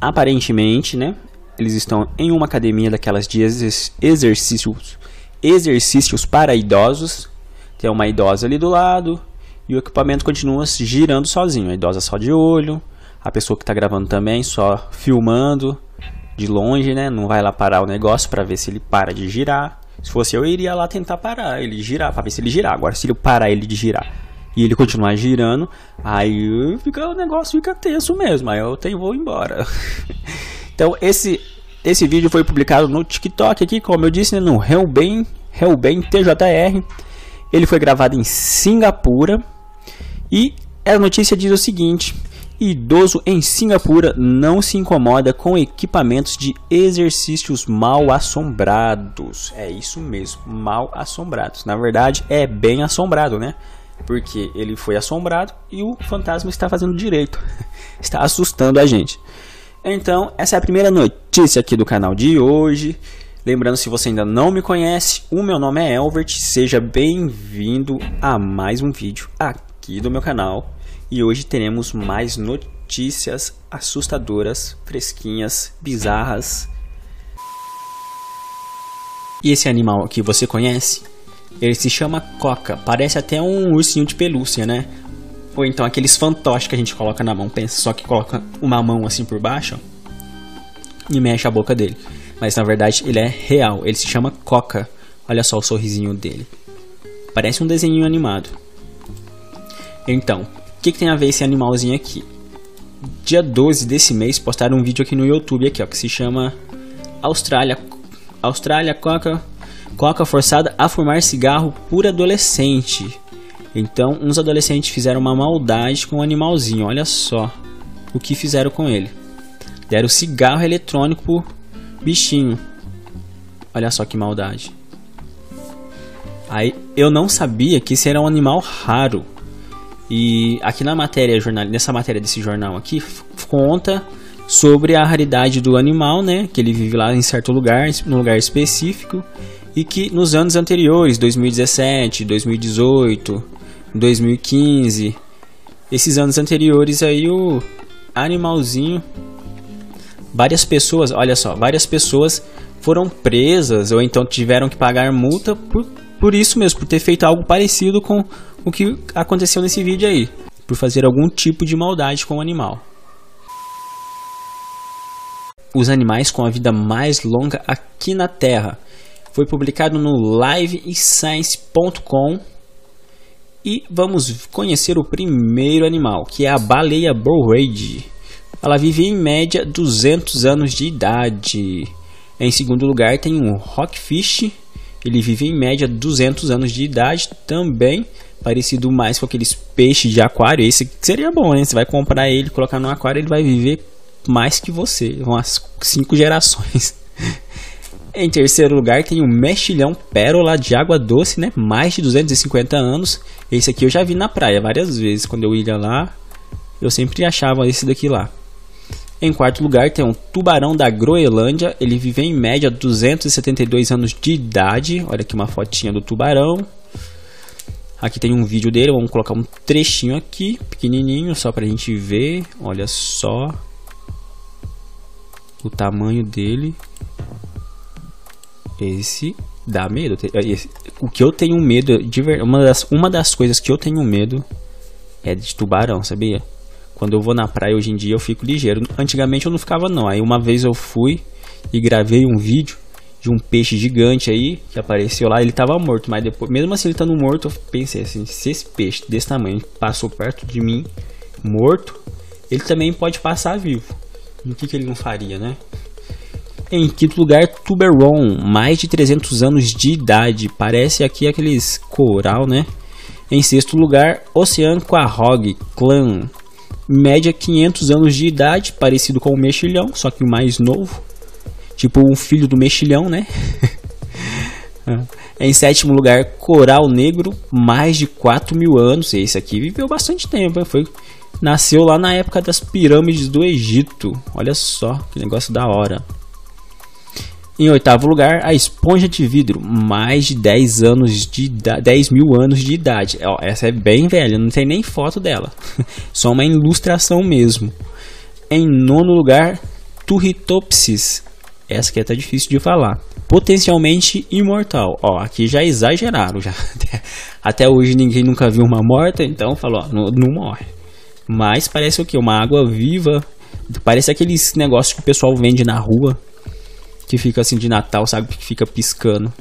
aparentemente, né? Eles estão em uma academia daquelas de exercícios, exercícios para idosos. Tem uma idosa ali do lado e o equipamento continua girando sozinho. A idosa só de olho, a pessoa que está gravando também só filmando de longe, né? Não vai lá parar o negócio para ver se ele para de girar. Se fosse eu, eu iria lá tentar parar ele girar, para ver se ele girar. Agora, se ele parar ele de girar e ele continuar girando, aí fica, o negócio fica tenso mesmo. Aí eu tenho, vou embora. então, esse, esse vídeo foi publicado no TikTok aqui, como eu disse, né, no Hellbane, Hellbane TJR. Ele foi gravado em Singapura. E a notícia diz o seguinte: Idoso em Singapura não se incomoda com equipamentos de exercícios mal assombrados. É isso mesmo, mal assombrados. Na verdade, é bem assombrado, né? Porque ele foi assombrado e o fantasma está fazendo direito. está assustando a gente. Então, essa é a primeira notícia aqui do canal de hoje. Lembrando, se você ainda não me conhece, o meu nome é Elvert. Seja bem-vindo a mais um vídeo aqui do meu canal e hoje teremos mais notícias assustadoras, fresquinhas, bizarras. E esse animal aqui você conhece? Ele se chama coca, parece até um ursinho de pelúcia, né? Ou então aqueles fantoches que a gente coloca na mão, pensa só que coloca uma mão assim por baixo e mexe a boca dele. Mas na verdade ele é real, ele se chama coca. Olha só o sorrisinho dele. Parece um desenho animado. Então, que, que tem a ver esse animalzinho aqui? Dia 12 desse mês postaram um vídeo aqui no YouTube aqui, ó, que se chama Austrália Austrália coca coca forçada a fumar cigarro por adolescente. Então, uns adolescentes fizeram uma maldade com o animalzinho. Olha só o que fizeram com ele. Deram cigarro eletrônico pro bichinho. Olha só que maldade. Aí eu não sabia que esse era um animal raro. E aqui na matéria, jornal, nessa matéria desse jornal aqui, conta sobre a raridade do animal, né? Que ele vive lá em certo lugar, num lugar específico, e que nos anos anteriores, 2017, 2018, 2015, esses anos anteriores aí o animalzinho, várias pessoas, olha só, várias pessoas foram presas ou então tiveram que pagar multa por, por isso mesmo, por ter feito algo parecido com o que aconteceu nesse vídeo aí, por fazer algum tipo de maldade com o animal. Os animais com a vida mais longa aqui na Terra. Foi publicado no liveScience.com e vamos conhecer o primeiro animal, que é a baleia Borrade. Ela vive em média 200 anos de idade. Em segundo lugar tem o rockfish. Ele vive em média 200 anos de idade também parecido mais com aqueles peixes de aquário. Esse seria bom, né? Você vai comprar ele, colocar no aquário, ele vai viver mais que você, umas cinco gerações. em terceiro lugar tem o mexilhão pérola de água doce, né? Mais de 250 anos. Esse aqui eu já vi na praia várias vezes. Quando eu ia lá, eu sempre achava esse daqui lá. Em quarto lugar tem um tubarão da Groenlândia. Ele vive em média 272 anos de idade. Olha aqui uma fotinha do tubarão. Aqui tem um vídeo dele, vamos colocar um trechinho aqui, pequenininho, só pra gente ver. Olha só o tamanho dele. Esse dá medo. O que eu tenho medo, de ver, uma, das, uma das coisas que eu tenho medo é de tubarão, sabia? Quando eu vou na praia hoje em dia eu fico ligeiro. Antigamente eu não ficava não. Aí uma vez eu fui e gravei um vídeo de um peixe gigante aí que apareceu lá, ele tava morto, mas depois, mesmo assim ele estando morto, eu pensei assim, se esse peixe desse tamanho passou perto de mim morto, ele também pode passar vivo. O que, que ele não faria, né? Em quinto lugar, Tuberon, mais de 300 anos de idade, parece aqui aqueles coral, né? Em sexto lugar, Ocean Quahog Clan, média 500 anos de idade, parecido com o mexilhão, só que mais novo. Tipo um filho do mexilhão, né? em sétimo lugar, Coral Negro, mais de 4 mil anos. Esse aqui viveu bastante tempo. Foi, nasceu lá na época das pirâmides do Egito. Olha só que negócio da hora. Em oitavo lugar, a esponja de vidro, mais de 10 anos de 10 mil anos de idade. Ó, essa é bem velha, não tem nem foto dela. Só uma ilustração mesmo. Em nono lugar, Turritopsis. Essa aqui é até difícil de falar. Potencialmente imortal. Ó, aqui já exageraram. Já. Até hoje ninguém nunca viu uma morta, então falou, ó, não, não morre. Mas parece o que? Uma água viva. Parece aqueles negócios que o pessoal vende na rua. Que fica assim de Natal, sabe? Que fica piscando.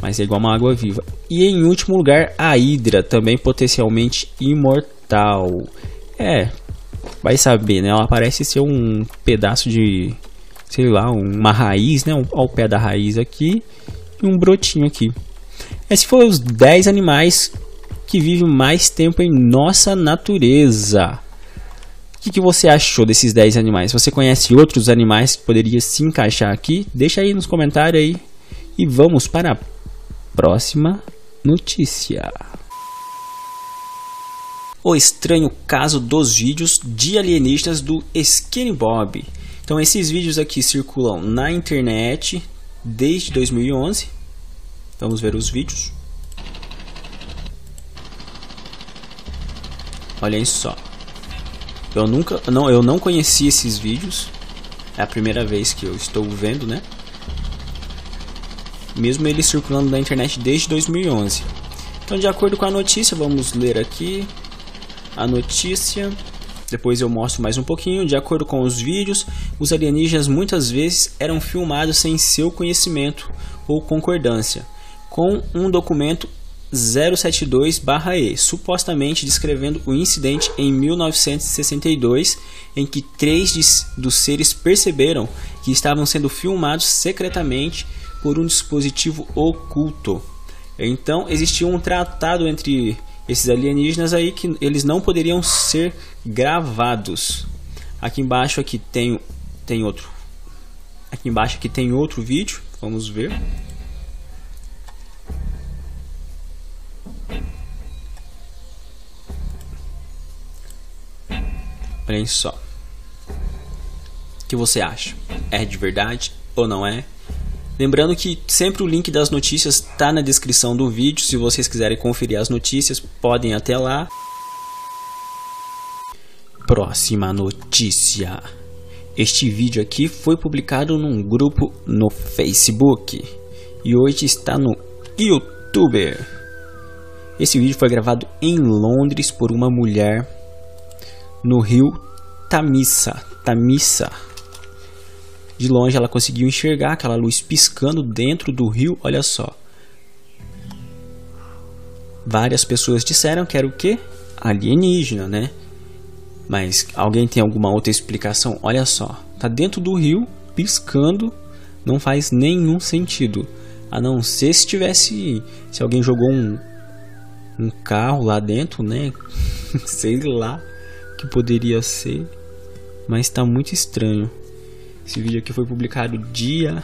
Mas é igual uma água viva. E em último lugar, a Hidra, também potencialmente imortal. É, vai saber, né? Ela parece ser um pedaço de, sei lá, uma raiz, né? Ao pé da raiz aqui e um brotinho aqui. Esses foram os 10 animais que vivem mais tempo em nossa natureza. O que, que você achou desses 10 animais? Você conhece outros animais que poderiam se encaixar aqui? Deixa aí nos comentários aí. E vamos para a próxima notícia. O estranho caso dos vídeos de alienígenas do Skinny Bob. Então esses vídeos aqui circulam na internet desde 2011. Vamos ver os vídeos. Olhem só. Eu nunca, não, eu não conheci esses vídeos. É a primeira vez que eu estou vendo, né? Mesmo ele circulando na internet desde 2011. Então, de acordo com a notícia, vamos ler aqui a notícia. Depois eu mostro mais um pouquinho. De acordo com os vídeos, os alienígenas muitas vezes eram filmados sem seu conhecimento ou concordância, com um documento 072-E, supostamente descrevendo o incidente em 1962, em que três dos seres perceberam que estavam sendo filmados secretamente por um dispositivo oculto. Então existia um tratado entre esses alienígenas aí que eles não poderiam ser gravados. Aqui embaixo aqui tem tem outro. Aqui embaixo aqui tem outro vídeo, vamos ver. Olhem só. O que você acha? É de verdade ou não é? Lembrando que sempre o link das notícias está na descrição do vídeo. Se vocês quiserem conferir as notícias, podem até lá. Próxima notícia. Este vídeo aqui foi publicado num grupo no Facebook e hoje está no YouTube. Esse vídeo foi gravado em Londres por uma mulher no rio Tamisa. Tamisa. De longe ela conseguiu enxergar aquela luz piscando dentro do rio, olha só. Várias pessoas disseram que era o que? Alienígena, né? Mas alguém tem alguma outra explicação? Olha só, tá dentro do rio, piscando, não faz nenhum sentido. A não ser se tivesse, se alguém jogou um, um carro lá dentro, né? Sei lá que poderia ser, mas está muito estranho. Esse vídeo aqui foi publicado dia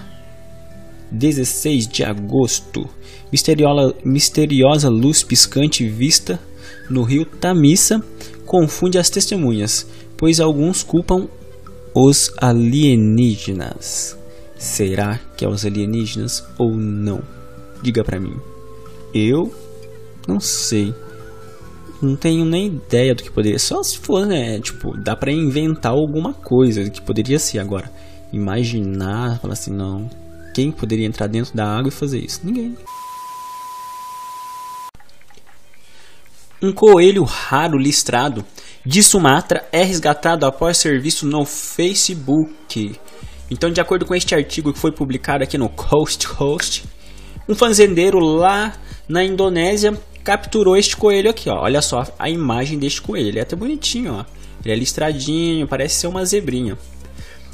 16 de agosto. Misteriosa, misteriosa luz piscante vista no rio Tamisa confunde as testemunhas, pois alguns culpam os alienígenas. Será que é os alienígenas ou não? Diga pra mim. Eu não sei não tenho nem ideia do que poderia. Só se for, né? Tipo, dá pra inventar alguma coisa que poderia ser agora. Imaginar, falar assim, não. Quem poderia entrar dentro da água e fazer isso? Ninguém. Um coelho raro listrado de Sumatra é resgatado após ser visto no Facebook. Então, de acordo com este artigo que foi publicado aqui no Coast Host, um fazendeiro lá na Indonésia capturou este coelho aqui, ó. Olha só a imagem deste coelho. Ele é até bonitinho, ó. Ele é listradinho, parece ser uma zebrinha.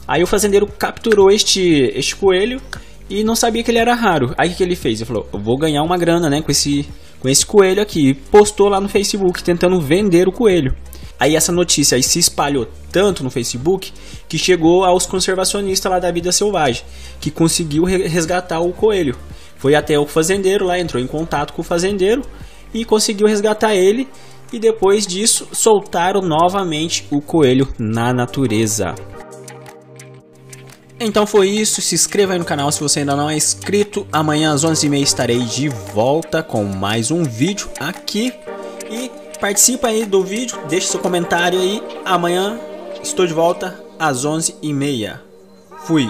Aí o fazendeiro capturou este, este coelho e não sabia que ele era raro. Aí o que ele fez? Ele falou: vou ganhar uma grana, né, com esse, com esse coelho aqui. E postou lá no Facebook tentando vender o coelho. Aí essa notícia aí se espalhou tanto no Facebook que chegou aos conservacionistas lá da vida selvagem, que conseguiu resgatar o coelho. Foi até o fazendeiro lá, entrou em contato com o fazendeiro e conseguiu resgatar ele. E depois disso, soltaram novamente o coelho na natureza. Então foi isso, se inscreva aí no canal se você ainda não é inscrito. Amanhã às 11h30 estarei de volta com mais um vídeo aqui. E participa aí do vídeo, deixe seu comentário aí. Amanhã estou de volta às 11h30. Fui!